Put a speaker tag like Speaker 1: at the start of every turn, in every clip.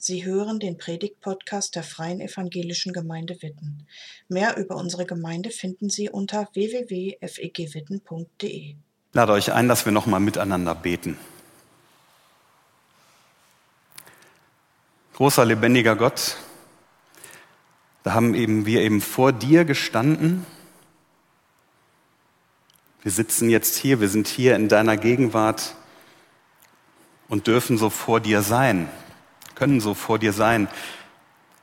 Speaker 1: Sie hören den Predigt-Podcast der Freien Evangelischen Gemeinde Witten. Mehr über unsere Gemeinde finden Sie unter www.fegwitten.de.
Speaker 2: Lade euch ein, dass wir nochmal miteinander beten. Großer, lebendiger Gott, da haben eben wir eben vor dir gestanden. Wir sitzen jetzt hier, wir sind hier in deiner Gegenwart und dürfen so vor dir sein, können so vor dir sein.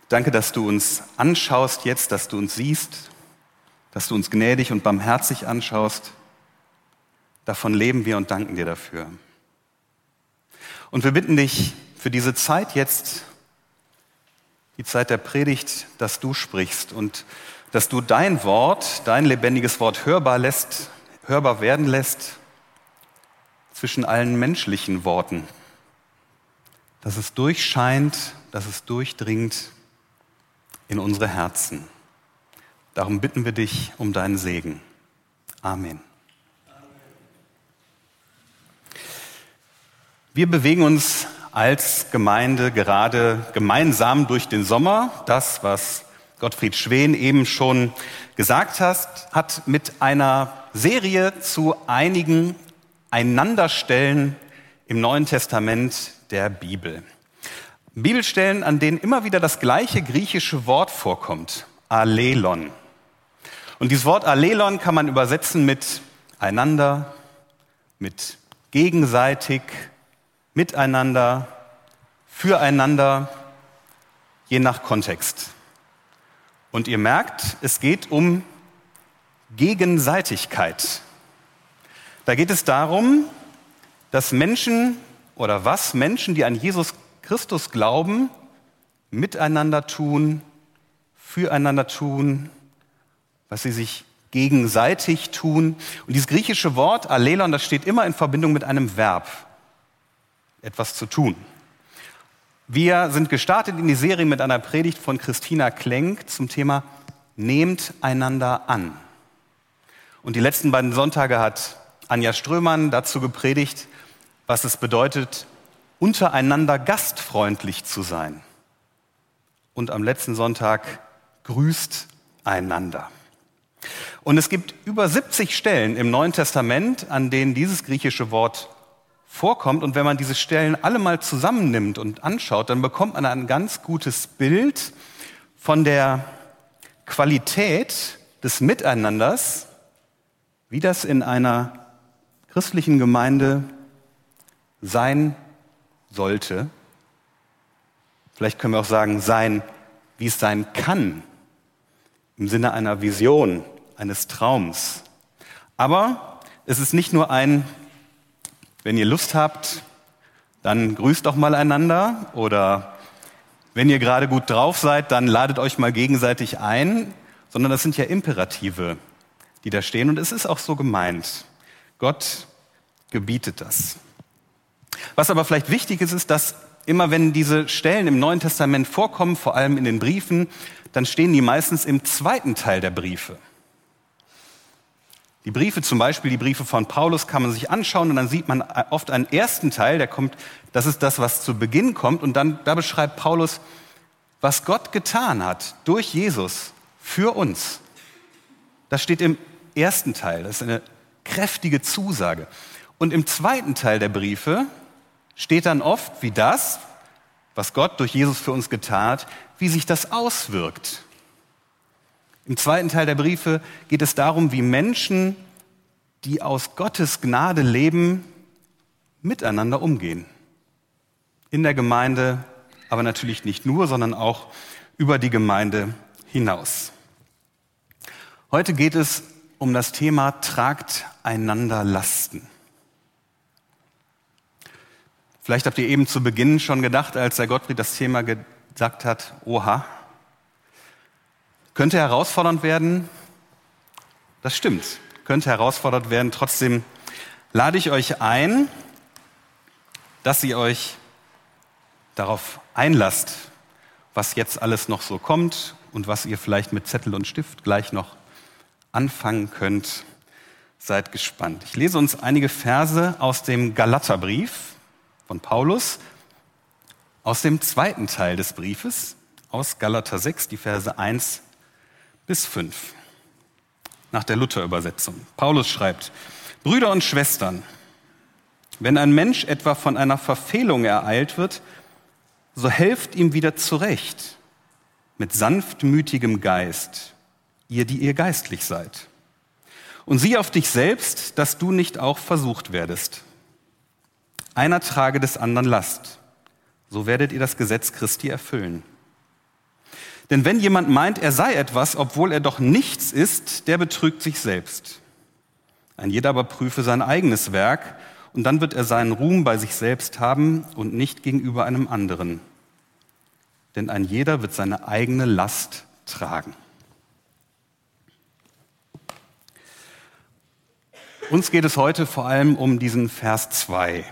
Speaker 2: Danke, dass du uns anschaust jetzt, dass du uns siehst, dass du uns gnädig und barmherzig anschaust. Davon leben wir und danken dir dafür. Und wir bitten dich für diese Zeit jetzt, die Zeit der Predigt, dass du sprichst und dass du dein Wort, dein lebendiges Wort hörbar lässt, hörbar werden lässt zwischen allen menschlichen Worten dass es durchscheint, dass es durchdringt in unsere Herzen. Darum bitten wir dich um deinen Segen. Amen. Wir bewegen uns als Gemeinde gerade gemeinsam durch den Sommer. Das, was Gottfried Schwen eben schon gesagt hat, hat mit einer Serie zu einigen Einanderstellen im Neuen Testament der Bibel. Bibelstellen, an denen immer wieder das gleiche griechische Wort vorkommt, Alelon. Und dieses Wort Alelon kann man übersetzen mit einander, mit gegenseitig, miteinander, füreinander, je nach Kontext. Und ihr merkt, es geht um Gegenseitigkeit. Da geht es darum, dass Menschen oder was Menschen, die an Jesus Christus glauben, miteinander tun, füreinander tun, was sie sich gegenseitig tun. Und dieses griechische Wort Alelon, das steht immer in Verbindung mit einem Verb, etwas zu tun. Wir sind gestartet in die Serie mit einer Predigt von Christina Klenk zum Thema Nehmt einander an. Und die letzten beiden Sonntage hat Anja Strömann dazu gepredigt, was es bedeutet, untereinander gastfreundlich zu sein. Und am letzten Sonntag grüßt einander. Und es gibt über 70 Stellen im Neuen Testament, an denen dieses griechische Wort vorkommt. Und wenn man diese Stellen alle mal zusammennimmt und anschaut, dann bekommt man ein ganz gutes Bild von der Qualität des Miteinanders, wie das in einer christlichen Gemeinde sein sollte. Vielleicht können wir auch sagen, sein, wie es sein kann, im Sinne einer Vision, eines Traums. Aber es ist nicht nur ein, wenn ihr Lust habt, dann grüßt doch mal einander oder wenn ihr gerade gut drauf seid, dann ladet euch mal gegenseitig ein, sondern das sind ja Imperative, die da stehen und es ist auch so gemeint. Gott gebietet das. Was aber vielleicht wichtig ist, ist, dass immer wenn diese Stellen im Neuen Testament vorkommen, vor allem in den Briefen, dann stehen die meistens im zweiten Teil der Briefe. Die Briefe, zum Beispiel die Briefe von Paulus, kann man sich anschauen und dann sieht man oft einen ersten Teil, der kommt, das ist das, was zu Beginn kommt und dann, da beschreibt Paulus, was Gott getan hat durch Jesus für uns. Das steht im ersten Teil, das ist eine kräftige Zusage. Und im zweiten Teil der Briefe steht dann oft, wie das, was Gott durch Jesus für uns getan wie sich das auswirkt. Im zweiten Teil der Briefe geht es darum, wie Menschen, die aus Gottes Gnade leben, miteinander umgehen. In der Gemeinde, aber natürlich nicht nur, sondern auch über die Gemeinde hinaus. Heute geht es um das Thema Tragt einander Lasten. Vielleicht habt ihr eben zu Beginn schon gedacht, als der Gottfried das Thema gesagt hat, oha, könnte herausfordernd werden. Das stimmt, könnte herausfordernd werden. Trotzdem lade ich euch ein, dass ihr euch darauf einlasst, was jetzt alles noch so kommt und was ihr vielleicht mit Zettel und Stift gleich noch anfangen könnt. Seid gespannt. Ich lese uns einige Verse aus dem Galaterbrief, von Paulus. aus dem zweiten Teil des Briefes, aus Galater 6, die Verse 1 bis 5, nach der Luther-Übersetzung. Paulus schreibt, Brüder und Schwestern, wenn ein Mensch etwa von einer Verfehlung ereilt wird, so helft ihm wieder zurecht mit sanftmütigem Geist, ihr, die ihr geistlich seid. Und sieh auf dich selbst, dass du nicht auch versucht werdest. Einer trage des anderen Last, so werdet ihr das Gesetz Christi erfüllen. Denn wenn jemand meint, er sei etwas, obwohl er doch nichts ist, der betrügt sich selbst. Ein jeder aber prüfe sein eigenes Werk, und dann wird er seinen Ruhm bei sich selbst haben und nicht gegenüber einem anderen. Denn ein jeder wird seine eigene Last tragen. Uns geht es heute vor allem um diesen Vers 2, den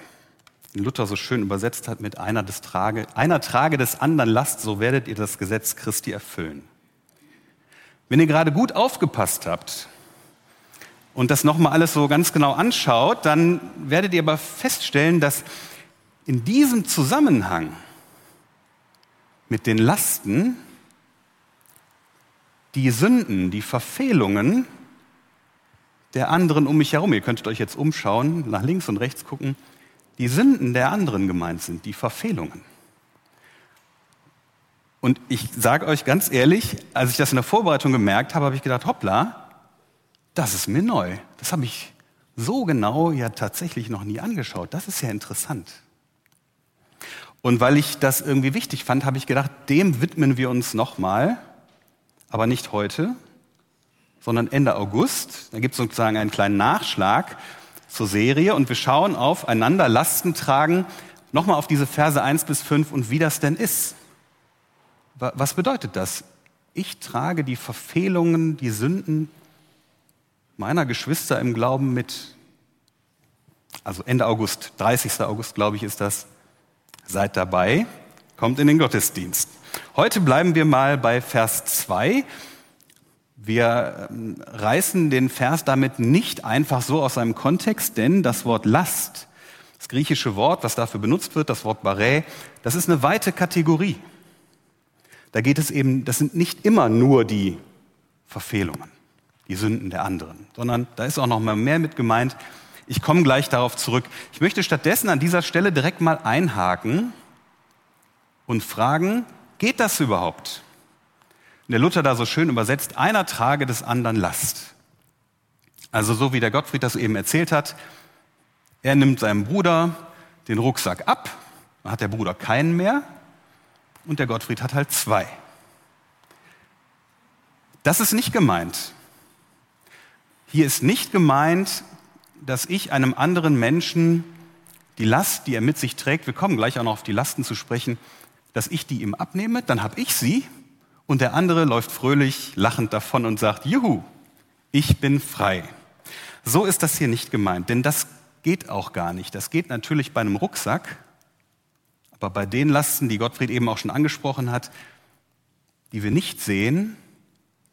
Speaker 2: Luther so schön übersetzt hat mit einer, des Trage, einer trage des anderen Last, so werdet ihr das Gesetz Christi erfüllen. Wenn ihr gerade gut aufgepasst habt und das nochmal alles so ganz genau anschaut, dann werdet ihr aber feststellen, dass in diesem Zusammenhang mit den Lasten die Sünden, die Verfehlungen der anderen um mich herum, ihr könntet euch jetzt umschauen, nach links und rechts gucken, die Sünden der anderen gemeint sind, die Verfehlungen. Und ich sage euch ganz ehrlich, als ich das in der Vorbereitung gemerkt habe, habe ich gedacht, hoppla, das ist mir neu. Das habe ich so genau ja tatsächlich noch nie angeschaut. Das ist ja interessant. Und weil ich das irgendwie wichtig fand, habe ich gedacht, dem widmen wir uns nochmal, aber nicht heute, sondern Ende August. Da gibt es sozusagen einen kleinen Nachschlag zur Serie und wir schauen auf einander Lasten tragen, nochmal auf diese Verse 1 bis 5 und wie das denn ist. Was bedeutet das? Ich trage die Verfehlungen, die Sünden meiner Geschwister im Glauben mit. Also Ende August, 30. August, glaube ich, ist das. Seid dabei, kommt in den Gottesdienst. Heute bleiben wir mal bei Vers 2. Wir ähm, reißen den Vers damit nicht einfach so aus seinem Kontext, denn das Wort Last, das griechische Wort, was dafür benutzt wird, das Wort Barä, das ist eine weite Kategorie. Da geht es eben, das sind nicht immer nur die Verfehlungen, die Sünden der anderen, sondern da ist auch noch mal mehr mit gemeint. Ich komme gleich darauf zurück. Ich möchte stattdessen an dieser Stelle direkt mal einhaken und fragen, geht das überhaupt? Der Luther da so schön übersetzt, einer trage des anderen Last. Also so wie der Gottfried das eben erzählt hat, er nimmt seinem Bruder den Rucksack ab, dann hat der Bruder keinen mehr und der Gottfried hat halt zwei. Das ist nicht gemeint. Hier ist nicht gemeint, dass ich einem anderen Menschen die Last, die er mit sich trägt, wir kommen gleich auch noch auf die Lasten zu sprechen, dass ich die ihm abnehme, dann habe ich sie und der andere läuft fröhlich lachend davon und sagt, Juhu, ich bin frei. So ist das hier nicht gemeint, denn das geht auch gar nicht. Das geht natürlich bei einem Rucksack, aber bei den Lasten, die Gottfried eben auch schon angesprochen hat, die wir nicht sehen,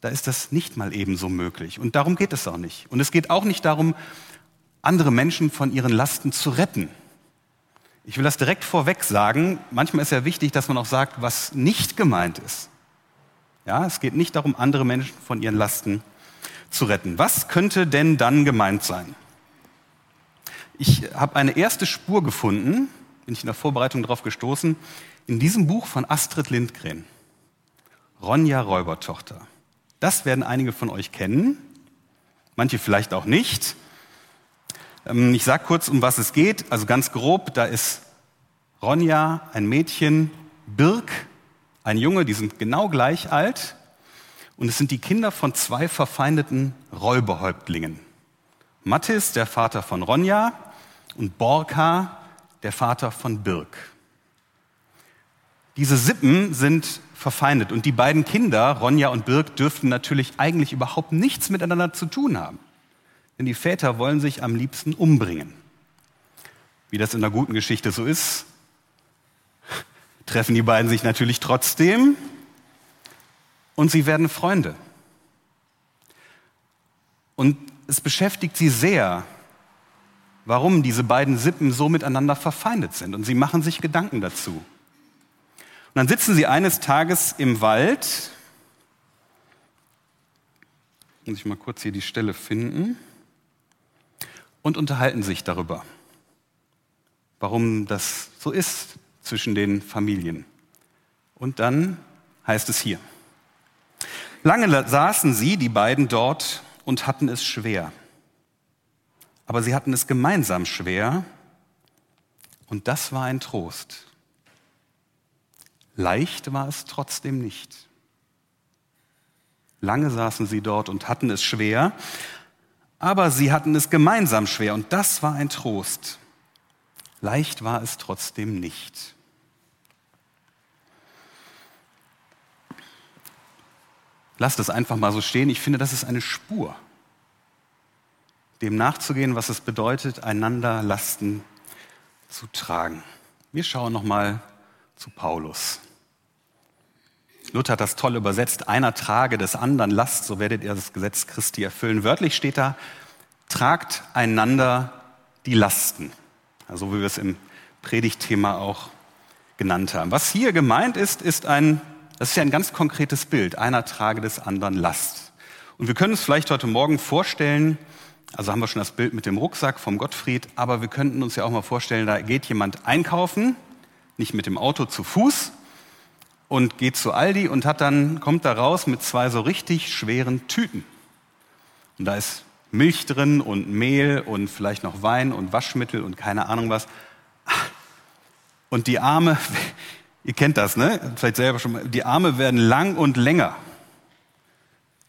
Speaker 2: da ist das nicht mal ebenso möglich. Und darum geht es auch nicht. Und es geht auch nicht darum, andere Menschen von ihren Lasten zu retten. Ich will das direkt vorweg sagen. Manchmal ist ja wichtig, dass man auch sagt, was nicht gemeint ist. Ja, es geht nicht darum, andere Menschen von ihren Lasten zu retten. Was könnte denn dann gemeint sein? Ich habe eine erste Spur gefunden, bin ich in der Vorbereitung darauf gestoßen, in diesem Buch von Astrid Lindgren, Ronja Räubertochter. Das werden einige von euch kennen, manche vielleicht auch nicht. Ähm, ich sage kurz, um was es geht. Also ganz grob, da ist Ronja, ein Mädchen, Birk, ein Junge, die sind genau gleich alt und es sind die Kinder von zwei verfeindeten Räuberhäuptlingen. Mattis, der Vater von Ronja, und Borka, der Vater von Birk. Diese Sippen sind verfeindet und die beiden Kinder, Ronja und Birk, dürften natürlich eigentlich überhaupt nichts miteinander zu tun haben. Denn die Väter wollen sich am liebsten umbringen. Wie das in der guten Geschichte so ist, treffen die beiden sich natürlich trotzdem und sie werden Freunde. Und es beschäftigt sie sehr, warum diese beiden Sippen so miteinander verfeindet sind. Und sie machen sich Gedanken dazu. Und dann sitzen sie eines Tages im Wald. Muss ich mal kurz hier die Stelle finden. Und unterhalten sich darüber, warum das so ist zwischen den Familien. Und dann heißt es hier. Lange saßen sie, die beiden dort, und hatten es schwer. Aber sie hatten es gemeinsam schwer, und das war ein Trost. Leicht war es trotzdem nicht. Lange saßen sie dort und hatten es schwer, aber sie hatten es gemeinsam schwer und das war ein Trost. Leicht war es trotzdem nicht. Lasst es einfach mal so stehen. Ich finde, das ist eine Spur, dem nachzugehen, was es bedeutet, einander Lasten zu tragen. Wir schauen noch mal zu Paulus. Luther hat das toll übersetzt, einer trage des anderen Last, so werdet ihr das Gesetz Christi erfüllen. Wörtlich steht da, tragt einander die Lasten. Also wie wir es im Predigtthema auch genannt haben. Was hier gemeint ist, ist ein, das ist ja ein ganz konkretes Bild, einer trage des anderen Last. Und wir können uns vielleicht heute Morgen vorstellen, also haben wir schon das Bild mit dem Rucksack vom Gottfried, aber wir könnten uns ja auch mal vorstellen, da geht jemand einkaufen, nicht mit dem Auto zu Fuß, und geht zu Aldi und hat dann, kommt da raus mit zwei so richtig schweren Tüten. Und da ist Milch drin und Mehl und vielleicht noch Wein und Waschmittel und keine Ahnung was. Und die Arme, ihr kennt das, ne? Vielleicht selber schon mal, die Arme werden lang und länger.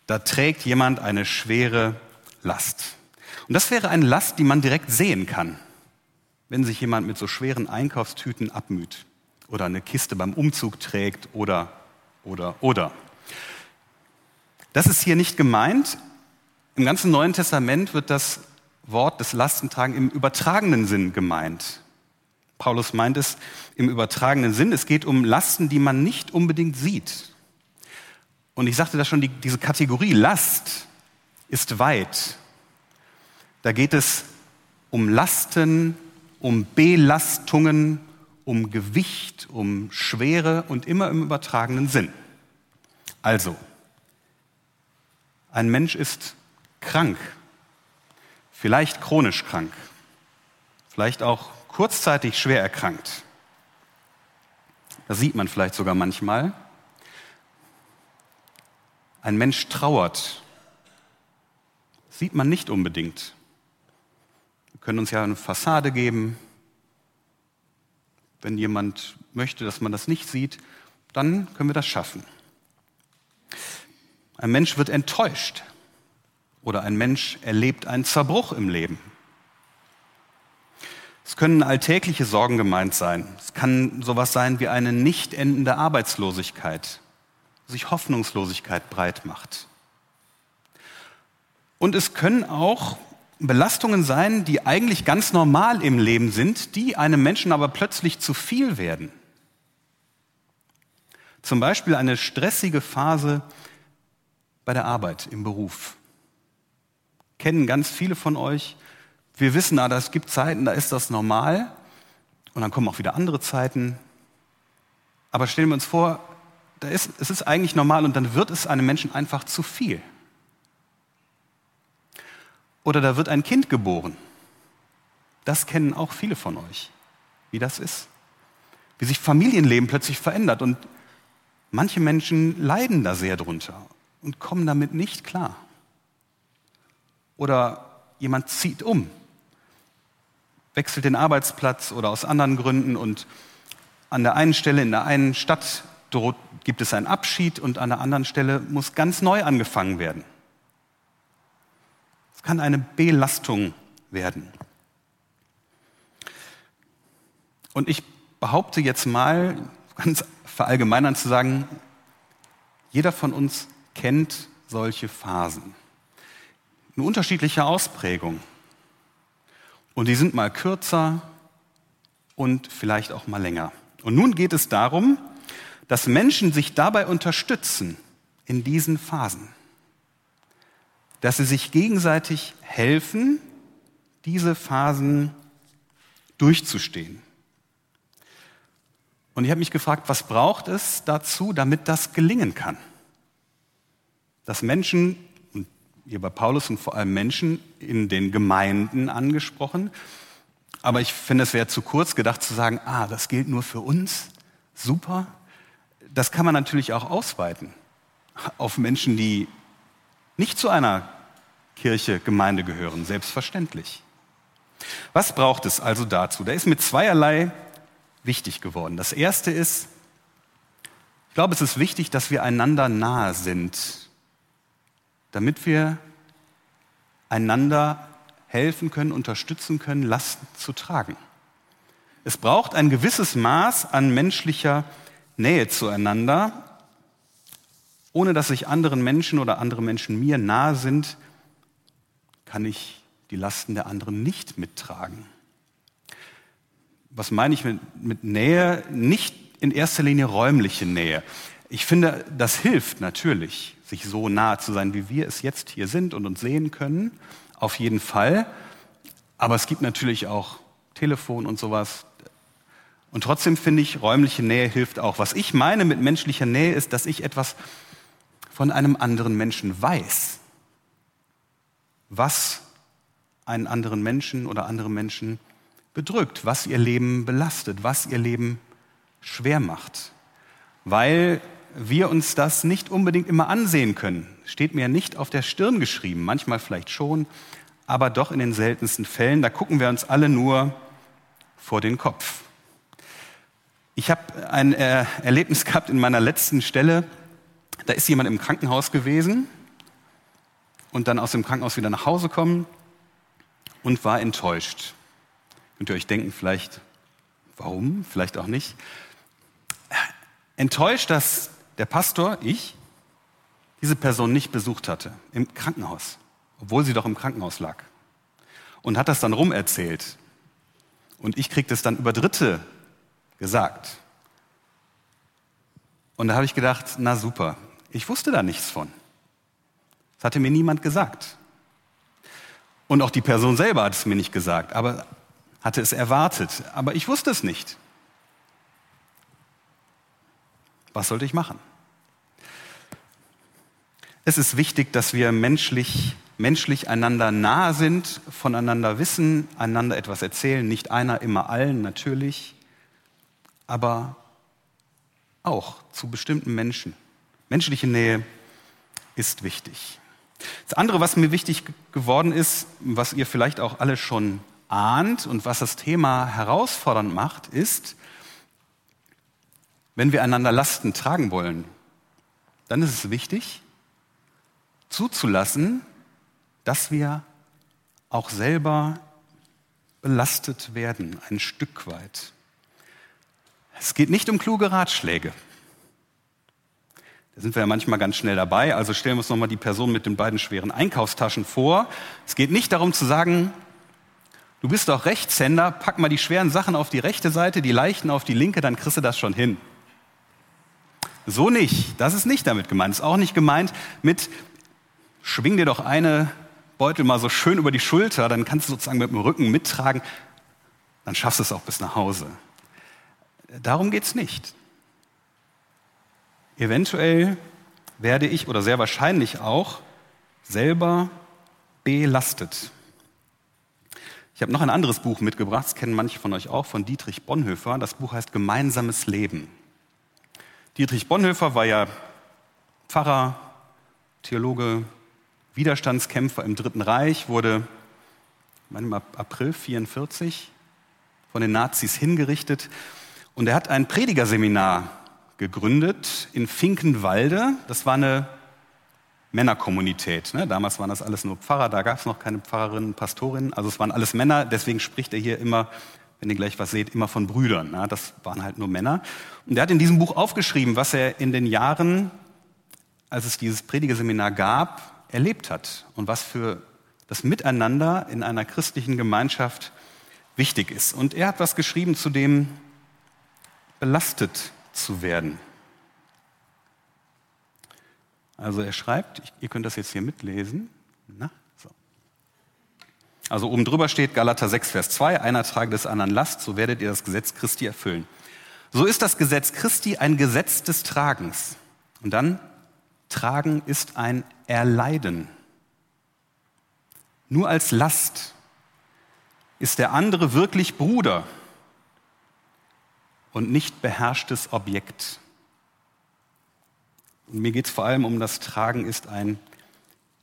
Speaker 2: Da trägt jemand eine schwere Last. Und das wäre eine Last, die man direkt sehen kann, wenn sich jemand mit so schweren Einkaufstüten abmüht oder eine Kiste beim Umzug trägt oder, oder, oder. Das ist hier nicht gemeint. Im ganzen Neuen Testament wird das Wort des Lastentragen im übertragenen Sinn gemeint. Paulus meint es im übertragenen Sinn. Es geht um Lasten, die man nicht unbedingt sieht. Und ich sagte da schon, die, diese Kategorie Last ist weit. Da geht es um Lasten, um Belastungen, um Gewicht, um Schwere und immer im übertragenen Sinn. Also, ein Mensch ist krank, vielleicht chronisch krank, vielleicht auch kurzzeitig schwer erkrankt. Das sieht man vielleicht sogar manchmal. Ein Mensch trauert, sieht man nicht unbedingt. Wir können uns ja eine Fassade geben, wenn jemand möchte, dass man das nicht sieht, dann können wir das schaffen. Ein Mensch wird enttäuscht oder ein Mensch erlebt einen Zerbruch im Leben. Es können alltägliche Sorgen gemeint sein. Es kann sowas sein wie eine nicht endende Arbeitslosigkeit, sich Hoffnungslosigkeit breit macht. Und es können auch Belastungen sein, die eigentlich ganz normal im Leben sind, die einem Menschen aber plötzlich zu viel werden. Zum Beispiel eine stressige Phase bei der Arbeit im Beruf. Kennen ganz viele von euch. Wir wissen, aber es gibt Zeiten, da ist das normal und dann kommen auch wieder andere Zeiten. Aber stellen wir uns vor, da ist, es ist eigentlich normal und dann wird es einem Menschen einfach zu viel. Oder da wird ein Kind geboren. Das kennen auch viele von euch, wie das ist. Wie sich Familienleben plötzlich verändert. Und manche Menschen leiden da sehr drunter und kommen damit nicht klar. Oder jemand zieht um, wechselt den Arbeitsplatz oder aus anderen Gründen und an der einen Stelle in der einen Stadt gibt es einen Abschied und an der anderen Stelle muss ganz neu angefangen werden. Es kann eine Belastung werden. Und ich behaupte jetzt mal, ganz verallgemeinern zu sagen, jeder von uns kennt solche Phasen. Eine unterschiedliche Ausprägung. Und die sind mal kürzer und vielleicht auch mal länger. Und nun geht es darum, dass Menschen sich dabei unterstützen in diesen Phasen dass sie sich gegenseitig helfen, diese Phasen durchzustehen. Und ich habe mich gefragt, was braucht es dazu, damit das gelingen kann? Dass Menschen, hier bei Paulus sind vor allem Menschen in den Gemeinden angesprochen, aber ich finde, es wäre zu kurz gedacht zu sagen, ah, das gilt nur für uns, super. Das kann man natürlich auch ausweiten auf Menschen, die nicht zu einer Kirche, Gemeinde gehören, selbstverständlich. Was braucht es also dazu? Da ist mit zweierlei wichtig geworden. Das erste ist, ich glaube, es ist wichtig, dass wir einander nahe sind, damit wir einander helfen können, unterstützen können, Lasten zu tragen. Es braucht ein gewisses Maß an menschlicher Nähe zueinander. Ohne dass sich anderen Menschen oder andere Menschen mir nahe sind, kann ich die Lasten der anderen nicht mittragen. Was meine ich mit, mit Nähe? Nicht in erster Linie räumliche Nähe. Ich finde, das hilft natürlich, sich so nahe zu sein, wie wir es jetzt hier sind und uns sehen können. Auf jeden Fall. Aber es gibt natürlich auch Telefon und sowas. Und trotzdem finde ich, räumliche Nähe hilft auch. Was ich meine mit menschlicher Nähe ist, dass ich etwas von einem anderen Menschen weiß. Was einen anderen Menschen oder andere Menschen bedrückt, was ihr Leben belastet, was ihr Leben schwer macht. Weil wir uns das nicht unbedingt immer ansehen können. Steht mir nicht auf der Stirn geschrieben, manchmal vielleicht schon, aber doch in den seltensten Fällen. Da gucken wir uns alle nur vor den Kopf. Ich habe ein äh, Erlebnis gehabt in meiner letzten Stelle. Da ist jemand im Krankenhaus gewesen und dann aus dem Krankenhaus wieder nach Hause kommen und war enttäuscht. Könnt ihr euch denken, vielleicht, warum, vielleicht auch nicht. Enttäuscht, dass der Pastor, ich, diese Person nicht besucht hatte im Krankenhaus, obwohl sie doch im Krankenhaus lag. Und hat das dann rumerzählt. Und ich krieg das dann über Dritte gesagt. Und da habe ich gedacht, na super, ich wusste da nichts von. Das hatte mir niemand gesagt. Und auch die Person selber hat es mir nicht gesagt, aber hatte es erwartet. Aber ich wusste es nicht. Was sollte ich machen? Es ist wichtig, dass wir menschlich, menschlich einander nahe sind, voneinander wissen, einander etwas erzählen. Nicht einer, immer allen, natürlich, aber auch zu bestimmten Menschen. Menschliche Nähe ist wichtig. Das andere, was mir wichtig geworden ist, was ihr vielleicht auch alle schon ahnt und was das Thema herausfordernd macht, ist, wenn wir einander Lasten tragen wollen, dann ist es wichtig, zuzulassen, dass wir auch selber belastet werden, ein Stück weit. Es geht nicht um kluge Ratschläge. Da sind wir ja manchmal ganz schnell dabei. Also stellen wir uns nochmal die Person mit den beiden schweren Einkaufstaschen vor. Es geht nicht darum zu sagen, du bist doch Rechtshänder, pack mal die schweren Sachen auf die rechte Seite, die leichten auf die linke, dann kriegst du das schon hin. So nicht. Das ist nicht damit gemeint. Ist auch nicht gemeint mit, schwing dir doch eine Beutel mal so schön über die Schulter, dann kannst du sozusagen mit dem Rücken mittragen, dann schaffst du es auch bis nach Hause. Darum geht's nicht. Eventuell werde ich oder sehr wahrscheinlich auch selber belastet. Ich habe noch ein anderes Buch mitgebracht, das kennen manche von euch auch, von Dietrich Bonhoeffer. Das Buch heißt Gemeinsames Leben. Dietrich Bonhoeffer war ja Pfarrer, Theologe, Widerstandskämpfer im Dritten Reich, wurde im April 1944 von den Nazis hingerichtet. Und er hat ein Predigerseminar gegründet in Finkenwalde. Das war eine Männerkommunität. Ne? Damals waren das alles nur Pfarrer, da gab es noch keine Pfarrerinnen, Pastorinnen. Also es waren alles Männer, deswegen spricht er hier immer wenn ihr gleich was seht, immer von Brüdern. Na, das waren halt nur Männer. Und er hat in diesem Buch aufgeschrieben, was er in den Jahren, als es dieses Predigerseminar gab, erlebt hat und was für das Miteinander in einer christlichen Gemeinschaft wichtig ist. Und er hat was geschrieben zu dem belastet zu werden. Also er schreibt, ihr könnt das jetzt hier mitlesen. Na? Also oben drüber steht Galater 6, Vers 2, einer trage des anderen Last, so werdet ihr das Gesetz Christi erfüllen. So ist das Gesetz Christi ein Gesetz des Tragens. Und dann, Tragen ist ein Erleiden. Nur als Last ist der andere wirklich Bruder und nicht beherrschtes Objekt. Und mir geht es vor allem um das Tragen ist ein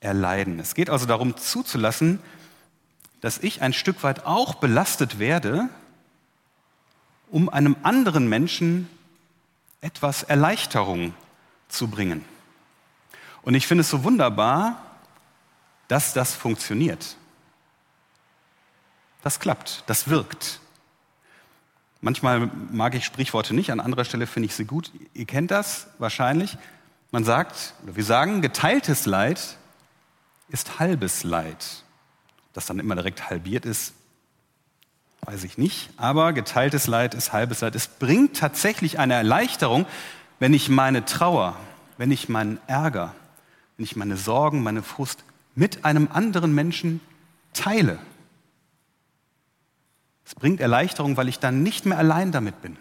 Speaker 2: Erleiden. Es geht also darum zuzulassen, dass ich ein Stück weit auch belastet werde, um einem anderen Menschen etwas Erleichterung zu bringen. Und ich finde es so wunderbar, dass das funktioniert. Das klappt, das wirkt. Manchmal mag ich Sprichworte nicht, an anderer Stelle finde ich sie gut. Ihr kennt das wahrscheinlich. Man sagt, oder wir sagen, geteiltes Leid ist halbes Leid. Das dann immer direkt halbiert ist, weiß ich nicht. Aber geteiltes Leid ist halbes Leid. Es bringt tatsächlich eine Erleichterung, wenn ich meine Trauer, wenn ich meinen Ärger, wenn ich meine Sorgen, meine Frust mit einem anderen Menschen teile. Es bringt Erleichterung, weil ich dann nicht mehr allein damit bin.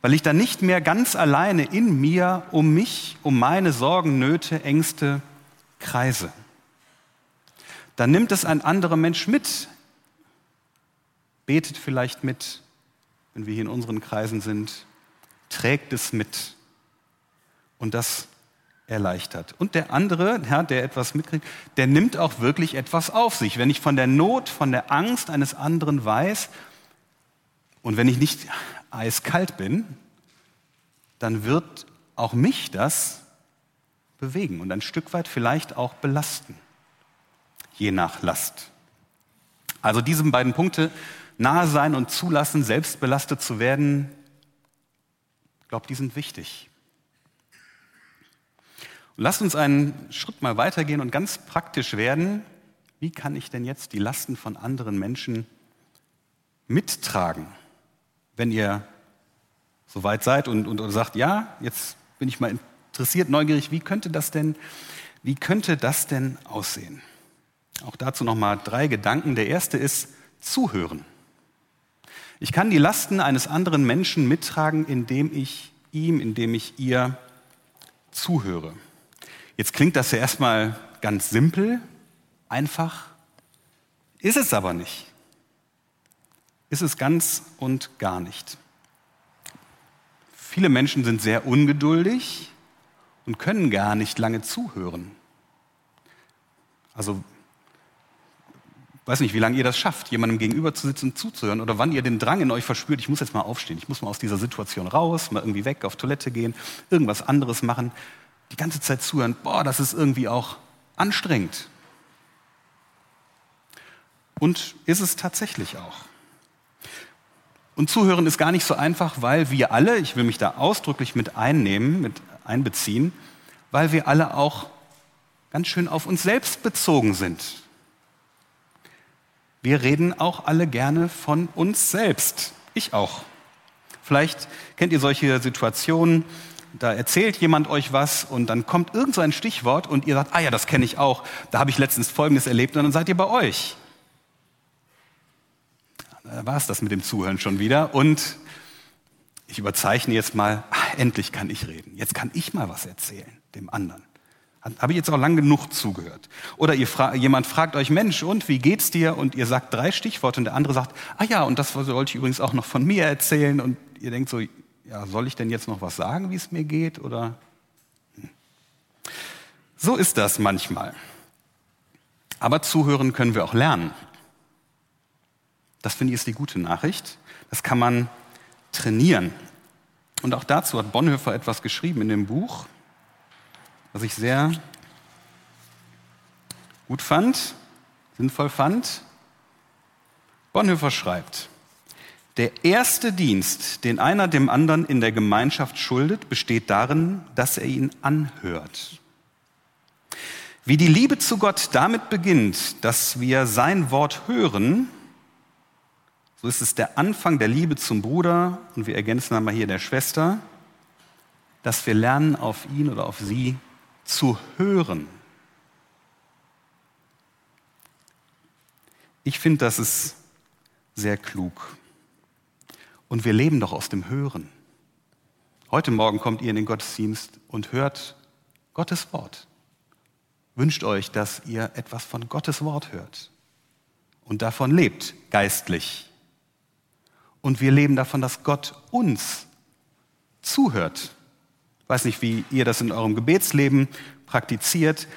Speaker 2: Weil ich dann nicht mehr ganz alleine in mir um mich, um meine Sorgen, Nöte, Ängste kreise. Dann nimmt es ein anderer Mensch mit, betet vielleicht mit, wenn wir hier in unseren Kreisen sind, trägt es mit. Und das erleichtert. Und der andere, ja, der etwas mitkriegt, der nimmt auch wirklich etwas auf sich. Wenn ich von der Not, von der Angst eines anderen weiß und wenn ich nicht eiskalt bin, dann wird auch mich das bewegen und ein Stück weit vielleicht auch belasten, je nach Last. Also diese beiden Punkte, nahe sein und zulassen, selbst belastet zu werden, ich glaube, die sind wichtig. Und lasst uns einen Schritt mal weitergehen und ganz praktisch werden. Wie kann ich denn jetzt die Lasten von anderen Menschen mittragen, wenn ihr so weit seid und, und, und sagt, ja, jetzt bin ich mal interessiert, neugierig, wie könnte das denn, wie könnte das denn aussehen? Auch dazu nochmal drei Gedanken. Der erste ist zuhören. Ich kann die Lasten eines anderen Menschen mittragen, indem ich ihm, indem ich ihr zuhöre. Jetzt klingt das ja erstmal ganz simpel, einfach, ist es aber nicht. Ist es ganz und gar nicht. Viele Menschen sind sehr ungeduldig und können gar nicht lange zuhören. Also, weiß nicht, wie lange ihr das schafft, jemandem gegenüber zu sitzen und zuzuhören oder wann ihr den Drang in euch verspürt, ich muss jetzt mal aufstehen, ich muss mal aus dieser Situation raus, mal irgendwie weg, auf Toilette gehen, irgendwas anderes machen die ganze Zeit zuhören, boah, das ist irgendwie auch anstrengend. Und ist es tatsächlich auch. Und zuhören ist gar nicht so einfach, weil wir alle, ich will mich da ausdrücklich mit einnehmen, mit einbeziehen, weil wir alle auch ganz schön auf uns selbst bezogen sind. Wir reden auch alle gerne von uns selbst. Ich auch. Vielleicht kennt ihr solche Situationen, da erzählt jemand euch was und dann kommt irgend so ein Stichwort und ihr sagt, ah ja, das kenne ich auch, da habe ich letztens Folgendes erlebt und dann seid ihr bei euch. Da war es das mit dem Zuhören schon wieder und ich überzeichne jetzt mal, ach, endlich kann ich reden, jetzt kann ich mal was erzählen dem anderen. Habe ich jetzt auch lang genug zugehört. Oder fra jemand fragt euch, Mensch, und wie geht's dir? Und ihr sagt drei Stichworte und der andere sagt, ah ja, und das wollte ich übrigens auch noch von mir erzählen. Und ihr denkt so, ja, soll ich denn jetzt noch was sagen, wie es mir geht? Oder hm. so ist das manchmal. Aber zuhören können wir auch lernen. Das finde ich ist die gute Nachricht. Das kann man trainieren. Und auch dazu hat Bonhoeffer etwas geschrieben in dem Buch, was ich sehr gut fand, sinnvoll fand. Bonhoeffer schreibt, der erste Dienst, den einer dem anderen in der Gemeinschaft schuldet, besteht darin, dass er ihn anhört. Wie die Liebe zu Gott damit beginnt, dass wir sein Wort hören, so ist es der Anfang der Liebe zum Bruder und wir ergänzen einmal hier der Schwester, dass wir lernen, auf ihn oder auf sie zu hören. Ich finde, das ist sehr klug. Und wir leben doch aus dem Hören. Heute Morgen kommt ihr in den Gottesdienst und hört Gottes Wort. Wünscht euch, dass ihr etwas von Gottes Wort hört und davon lebt, geistlich. Und wir leben davon, dass Gott uns zuhört. Ich weiß nicht, wie ihr das in eurem Gebetsleben praktiziert.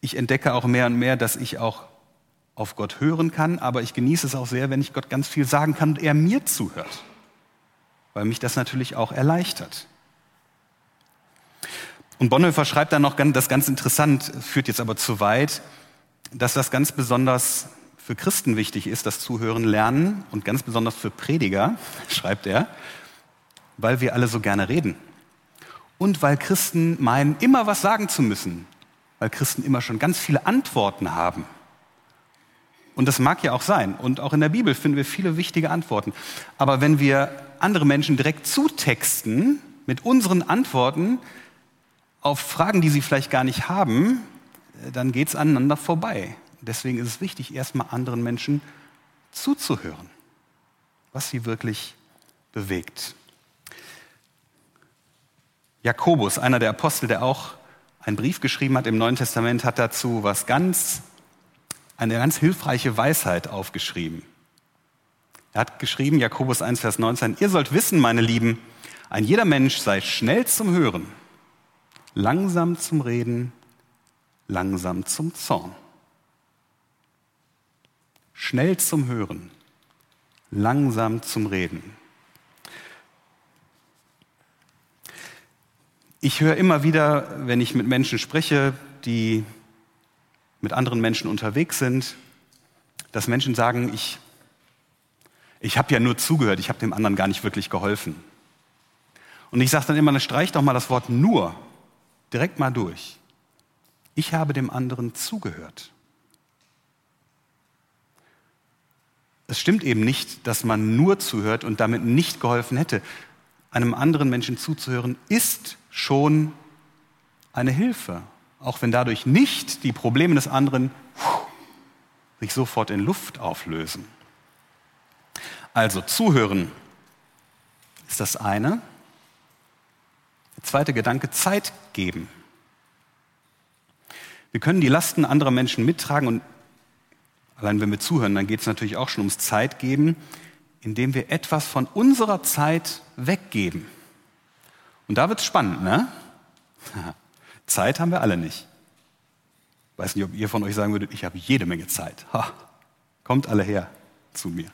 Speaker 2: Ich entdecke auch mehr und mehr, dass ich auch auf Gott hören kann, aber ich genieße es auch sehr, wenn ich Gott ganz viel sagen kann und er mir zuhört, weil mich das natürlich auch erleichtert. Und Bonhoeffer schreibt dann noch, das ganz interessant, führt jetzt aber zu weit, dass das ganz besonders für Christen wichtig ist, das Zuhören lernen und ganz besonders für Prediger, schreibt er, weil wir alle so gerne reden. Und weil Christen meinen, immer was sagen zu müssen, weil Christen immer schon ganz viele Antworten haben. Und das mag ja auch sein. Und auch in der Bibel finden wir viele wichtige Antworten. Aber wenn wir andere Menschen direkt zutexten mit unseren Antworten auf Fragen, die sie vielleicht gar nicht haben, dann geht es aneinander vorbei. Deswegen ist es wichtig, erstmal anderen Menschen zuzuhören, was sie wirklich bewegt. Jakobus, einer der Apostel, der auch einen Brief geschrieben hat im Neuen Testament, hat dazu was ganz, eine ganz hilfreiche Weisheit aufgeschrieben. Er hat geschrieben, Jakobus 1, Vers 19, ihr sollt wissen, meine Lieben, ein jeder Mensch sei schnell zum Hören, langsam zum Reden, langsam zum Zorn. Schnell zum Hören, langsam zum Reden. Ich höre immer wieder, wenn ich mit Menschen spreche, die mit anderen Menschen unterwegs sind, dass Menschen sagen, ich, ich habe ja nur zugehört, ich habe dem anderen gar nicht wirklich geholfen. Und ich sage dann immer, streich doch mal das Wort nur direkt mal durch. Ich habe dem anderen zugehört. Es stimmt eben nicht, dass man nur zuhört und damit nicht geholfen hätte. Einem anderen Menschen zuzuhören ist schon eine Hilfe, auch wenn dadurch nicht die Probleme des anderen sich sofort in Luft auflösen. Also zuhören ist das eine. Der zweite Gedanke, Zeit geben. Wir können die Lasten anderer Menschen mittragen und allein wenn wir zuhören, dann geht es natürlich auch schon ums Zeit geben, indem wir etwas von unserer Zeit weggeben. Und da wird es spannend, ne? Zeit haben wir alle nicht. Ich weiß nicht, ob ihr von euch sagen würdet, ich habe jede Menge Zeit. Ha, kommt alle her zu mir.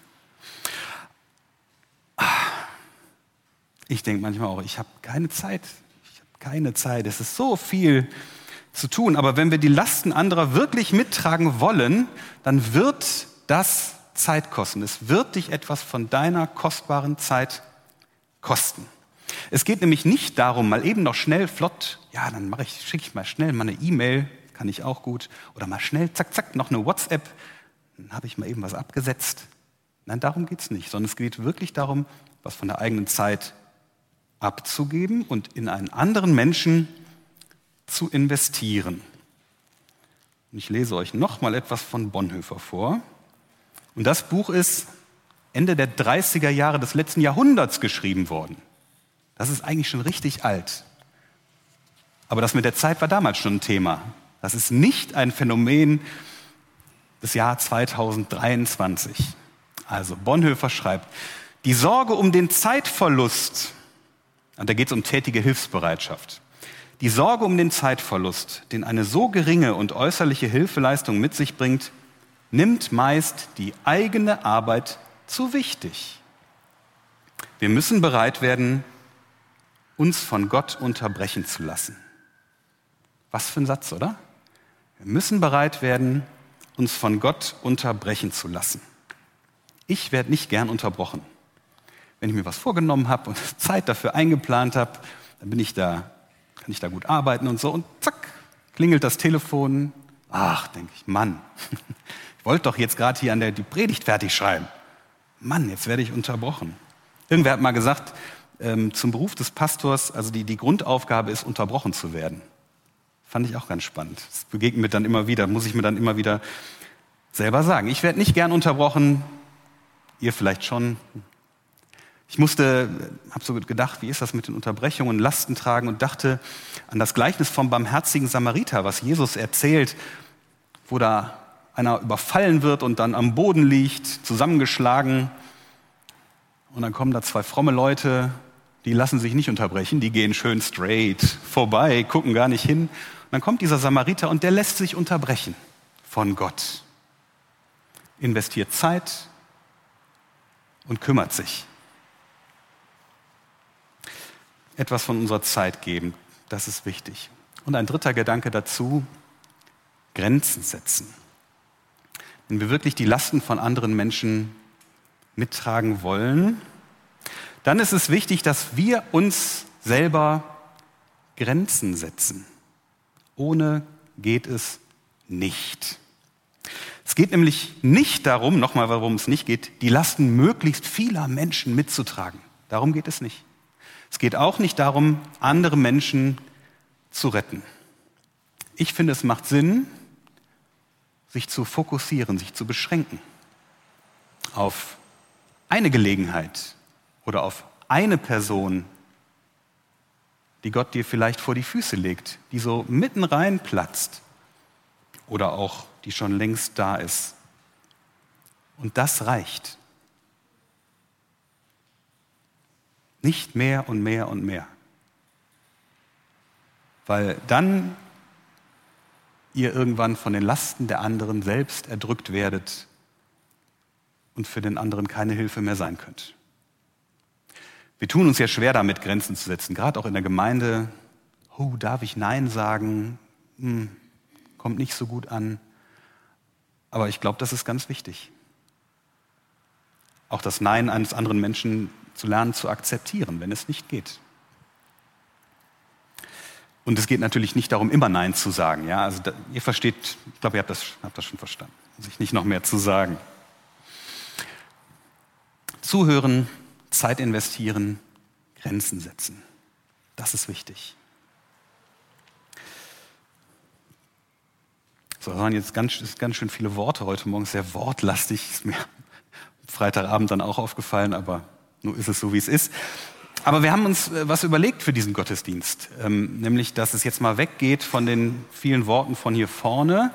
Speaker 2: Ich denke manchmal auch, ich habe keine Zeit. Ich habe keine Zeit. Es ist so viel zu tun. Aber wenn wir die Lasten anderer wirklich mittragen wollen, dann wird das Zeit kosten. Es wird dich etwas von deiner kostbaren Zeit kosten. Es geht nämlich nicht darum, mal eben noch schnell, flott, ja, dann mache ich, schicke ich mal schnell mal eine E-Mail, kann ich auch gut, oder mal schnell, zack, zack, noch eine WhatsApp, dann habe ich mal eben was abgesetzt. Nein, darum geht es nicht, sondern es geht wirklich darum, was von der eigenen Zeit abzugeben und in einen anderen Menschen zu investieren. Und ich lese euch noch mal etwas von Bonhoeffer vor. Und das Buch ist Ende der 30er Jahre des letzten Jahrhunderts geschrieben worden. Das ist eigentlich schon richtig alt. Aber das mit der Zeit war damals schon ein Thema. Das ist nicht ein Phänomen des Jahr 2023. Also Bonhoeffer schreibt, die Sorge um den Zeitverlust, und da geht es um tätige Hilfsbereitschaft, die Sorge um den Zeitverlust, den eine so geringe und äußerliche Hilfeleistung mit sich bringt, nimmt meist die eigene Arbeit zu wichtig. Wir müssen bereit werden, uns von Gott unterbrechen zu lassen. Was für ein Satz, oder? Wir müssen bereit werden, uns von Gott unterbrechen zu lassen. Ich werde nicht gern unterbrochen. Wenn ich mir was vorgenommen habe und Zeit dafür eingeplant habe, dann bin ich da, kann ich da gut arbeiten und so und zack, klingelt das Telefon. Ach, denke ich, Mann, ich wollte doch jetzt gerade hier an der die Predigt fertig schreiben. Mann, jetzt werde ich unterbrochen. Irgendwer hat mal gesagt, ähm, zum Beruf des Pastors, also die, die Grundaufgabe ist, unterbrochen zu werden. Fand ich auch ganz spannend. Das begegnet mir dann immer wieder, muss ich mir dann immer wieder selber sagen. Ich werde nicht gern unterbrochen. Ihr vielleicht schon. Ich musste, habe so gedacht, wie ist das mit den Unterbrechungen, Lasten tragen und dachte an das Gleichnis vom barmherzigen Samariter, was Jesus erzählt, wo da einer überfallen wird und dann am Boden liegt, zusammengeschlagen. Und dann kommen da zwei fromme Leute, die lassen sich nicht unterbrechen, die gehen schön straight vorbei, gucken gar nicht hin. Und dann kommt dieser Samariter und der lässt sich unterbrechen von Gott, investiert Zeit und kümmert sich etwas von unserer Zeit geben. Das ist wichtig. Und ein dritter Gedanke dazu, Grenzen setzen. Wenn wir wirklich die Lasten von anderen Menschen mittragen wollen, dann ist es wichtig, dass wir uns selber Grenzen setzen. Ohne geht es nicht. Es geht nämlich nicht darum, nochmal warum es nicht geht, die Lasten möglichst vieler Menschen mitzutragen. Darum geht es nicht. Es geht auch nicht darum, andere Menschen zu retten. Ich finde, es macht Sinn, sich zu fokussieren, sich zu beschränken auf eine Gelegenheit oder auf eine Person, die Gott dir vielleicht vor die Füße legt, die so mitten rein platzt oder auch die schon längst da ist. Und das reicht. Nicht mehr und mehr und mehr. Weil dann ihr irgendwann von den Lasten der anderen selbst erdrückt werdet und für den anderen keine Hilfe mehr sein könnt. Wir tun uns ja schwer damit, Grenzen zu setzen, gerade auch in der Gemeinde. Oh, darf ich Nein sagen? Hm, kommt nicht so gut an. Aber ich glaube, das ist ganz wichtig. Auch das Nein eines anderen Menschen zu lernen zu akzeptieren, wenn es nicht geht. Und es geht natürlich nicht darum, immer Nein zu sagen. Ja? Also da, ihr versteht, ich glaube, ihr habt das, habt das schon verstanden. Sich nicht noch mehr zu sagen. Zuhören, Zeit investieren, Grenzen setzen. Das ist wichtig. So, das waren jetzt ganz, ganz schön viele Worte heute Morgen, sehr wortlastig, ist mir Freitagabend dann auch aufgefallen, aber nur ist es so, wie es ist. Aber wir haben uns äh, was überlegt für diesen Gottesdienst, ähm, nämlich, dass es jetzt mal weggeht von den vielen Worten von hier vorne,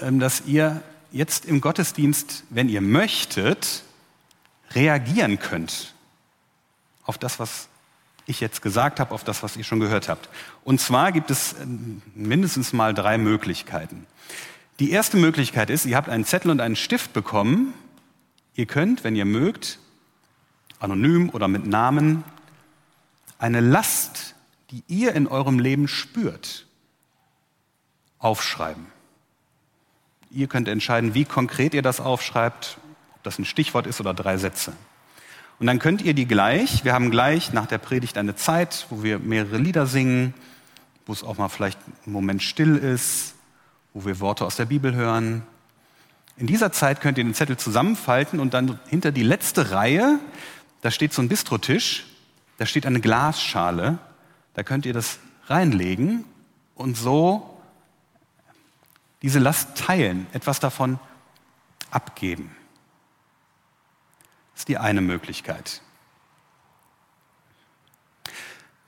Speaker 2: ähm, dass ihr jetzt im Gottesdienst, wenn ihr möchtet, reagieren könnt auf das, was ich jetzt gesagt habe, auf das, was ihr schon gehört habt. Und zwar gibt es ähm, mindestens mal drei Möglichkeiten. Die erste Möglichkeit ist, ihr habt einen Zettel und einen Stift bekommen. Ihr könnt, wenn ihr mögt, anonym oder mit Namen, eine Last, die ihr in eurem Leben spürt, aufschreiben. Ihr könnt entscheiden, wie konkret ihr das aufschreibt, ob das ein Stichwort ist oder drei Sätze. Und dann könnt ihr die gleich, wir haben gleich nach der Predigt eine Zeit, wo wir mehrere Lieder singen, wo es auch mal vielleicht einen Moment still ist, wo wir Worte aus der Bibel hören. In dieser Zeit könnt ihr den Zettel zusammenfalten und dann hinter die letzte Reihe da steht so ein Bistrotisch, da steht eine Glasschale, da könnt ihr das reinlegen und so diese Last teilen, etwas davon abgeben. Ist die eine Möglichkeit.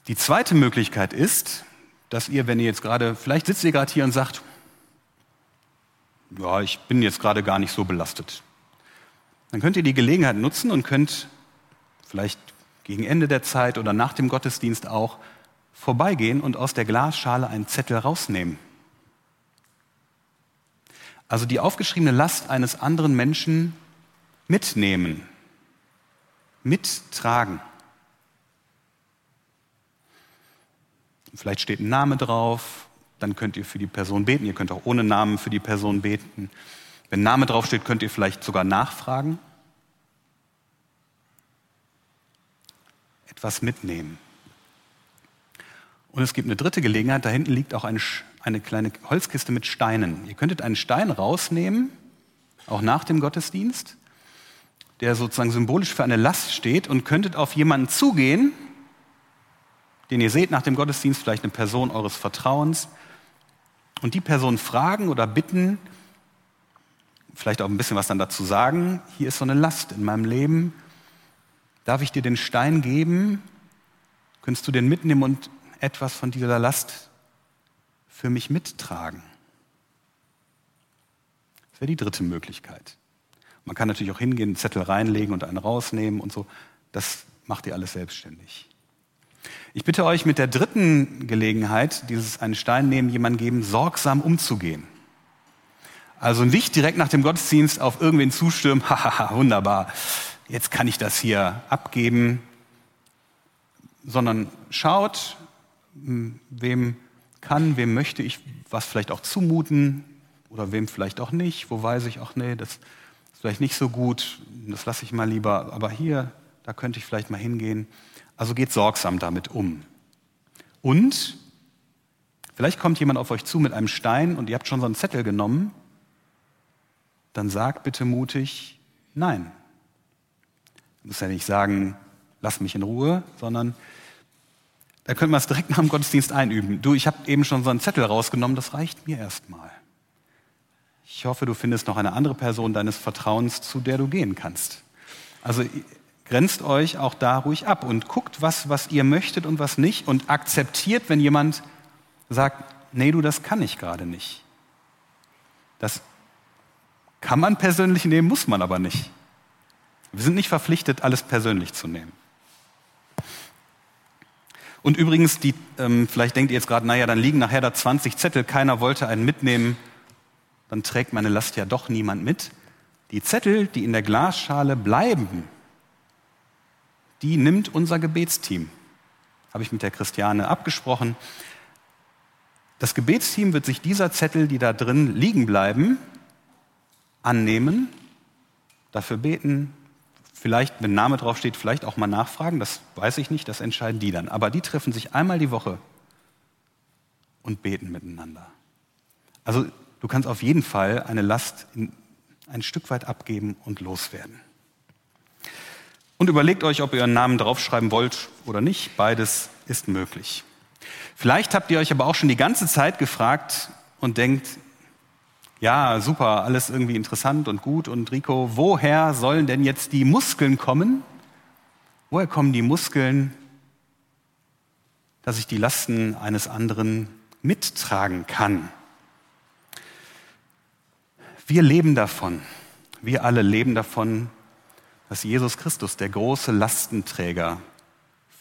Speaker 2: Die zweite Möglichkeit ist, dass ihr, wenn ihr jetzt gerade, vielleicht sitzt ihr gerade hier und sagt, ja, ich bin jetzt gerade gar nicht so belastet. Dann könnt ihr die Gelegenheit nutzen und könnt vielleicht gegen Ende der Zeit oder nach dem Gottesdienst auch, vorbeigehen und aus der Glasschale einen Zettel rausnehmen. Also die aufgeschriebene Last eines anderen Menschen mitnehmen, mittragen. Vielleicht steht ein Name drauf, dann könnt ihr für die Person beten. Ihr könnt auch ohne Namen für die Person beten. Wenn Name draufsteht, könnt ihr vielleicht sogar nachfragen. etwas mitnehmen. Und es gibt eine dritte Gelegenheit, da hinten liegt auch eine, eine kleine Holzkiste mit Steinen. Ihr könntet einen Stein rausnehmen, auch nach dem Gottesdienst, der sozusagen symbolisch für eine Last steht und könntet auf jemanden zugehen, den ihr seht nach dem Gottesdienst, vielleicht eine Person eures Vertrauens, und die Person fragen oder bitten, vielleicht auch ein bisschen was dann dazu sagen. Hier ist so eine Last in meinem Leben. Darf ich dir den Stein geben? Könntest du den mitnehmen und etwas von dieser Last für mich mittragen? Das wäre die dritte Möglichkeit. Man kann natürlich auch hingehen, einen Zettel reinlegen und einen rausnehmen und so. Das macht ihr alles selbstständig. Ich bitte euch mit der dritten Gelegenheit, dieses einen Stein nehmen, jemand geben, sorgsam umzugehen. Also nicht direkt nach dem Gottesdienst auf irgendwen zustürmen, hahaha, wunderbar, jetzt kann ich das hier abgeben, sondern schaut, hm, wem kann, wem möchte ich was vielleicht auch zumuten oder wem vielleicht auch nicht, wo weiß ich auch, nee, das vielleicht nicht so gut, das lasse ich mal lieber, aber hier, da könnte ich vielleicht mal hingehen. Also geht sorgsam damit um. Und vielleicht kommt jemand auf euch zu mit einem Stein und ihr habt schon so einen Zettel genommen, dann sagt bitte mutig Nein. Du musst ja nicht sagen, lass mich in Ruhe, sondern da können wir es direkt nach dem Gottesdienst einüben. Du, ich habe eben schon so einen Zettel rausgenommen, das reicht mir erstmal. Ich hoffe, du findest noch eine andere Person deines Vertrauens, zu der du gehen kannst. Also grenzt euch auch da ruhig ab und guckt, was, was ihr möchtet und was nicht und akzeptiert, wenn jemand sagt, nee, du, das kann ich gerade nicht. Das kann man persönlich nehmen, muss man aber nicht. Wir sind nicht verpflichtet, alles persönlich zu nehmen. Und übrigens, die, ähm, vielleicht denkt ihr jetzt gerade, naja, dann liegen nachher da 20 Zettel, keiner wollte einen mitnehmen, dann trägt meine Last ja doch niemand mit. Die Zettel, die in der Glasschale bleiben, die nimmt unser Gebetsteam. Habe ich mit der Christiane abgesprochen. Das Gebetsteam wird sich dieser Zettel, die da drin liegen bleiben, annehmen, dafür beten, vielleicht, wenn Name draufsteht, vielleicht auch mal nachfragen, das weiß ich nicht, das entscheiden die dann. Aber die treffen sich einmal die Woche und beten miteinander. Also du kannst auf jeden Fall eine Last ein Stück weit abgeben und loswerden. Und überlegt euch, ob ihr euren Namen draufschreiben wollt oder nicht. Beides ist möglich. Vielleicht habt ihr euch aber auch schon die ganze Zeit gefragt und denkt, ja, super, alles irgendwie interessant und gut. Und Rico, woher sollen denn jetzt die Muskeln kommen? Woher kommen die Muskeln, dass ich die Lasten eines anderen mittragen kann? Wir leben davon. Wir alle leben davon, dass Jesus Christus der große Lastenträger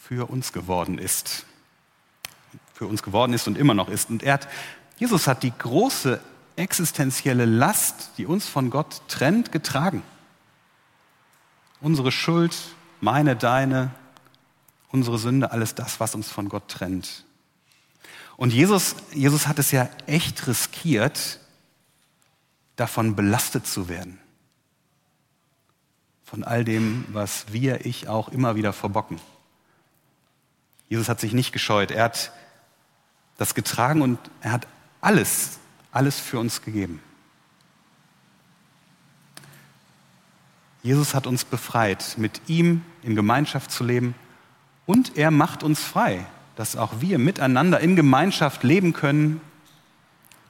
Speaker 2: für uns geworden ist. Für uns geworden ist und immer noch ist. Und er hat, Jesus hat die große existenzielle Last, die uns von Gott trennt, getragen. Unsere Schuld, meine, deine, unsere Sünde, alles das, was uns von Gott trennt. Und Jesus, Jesus hat es ja echt riskiert, davon belastet zu werden. Von all dem, was wir, ich auch immer wieder verbocken. Jesus hat sich nicht gescheut. Er hat das getragen und er hat alles alles für uns gegeben. Jesus hat uns befreit, mit ihm in Gemeinschaft zu leben und er macht uns frei, dass auch wir miteinander in Gemeinschaft leben können